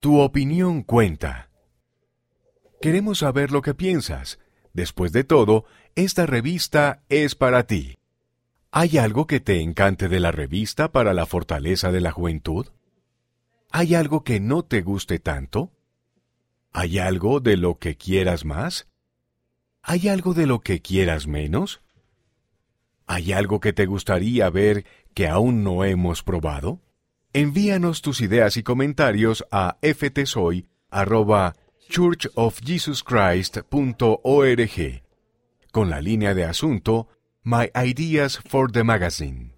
Tu opinión cuenta. Queremos saber lo que piensas. Después de todo, esta revista es para ti. ¿Hay algo que te encante de la revista para la fortaleza de la juventud? ¿Hay algo que no te guste tanto? ¿Hay algo de lo que quieras más? ¿Hay algo de lo que quieras menos? ¿Hay algo que te gustaría ver que aún no hemos probado? Envíanos tus ideas y comentarios a ftsoy.churchofjesuschrist.org con la línea de asunto My Ideas for the Magazine.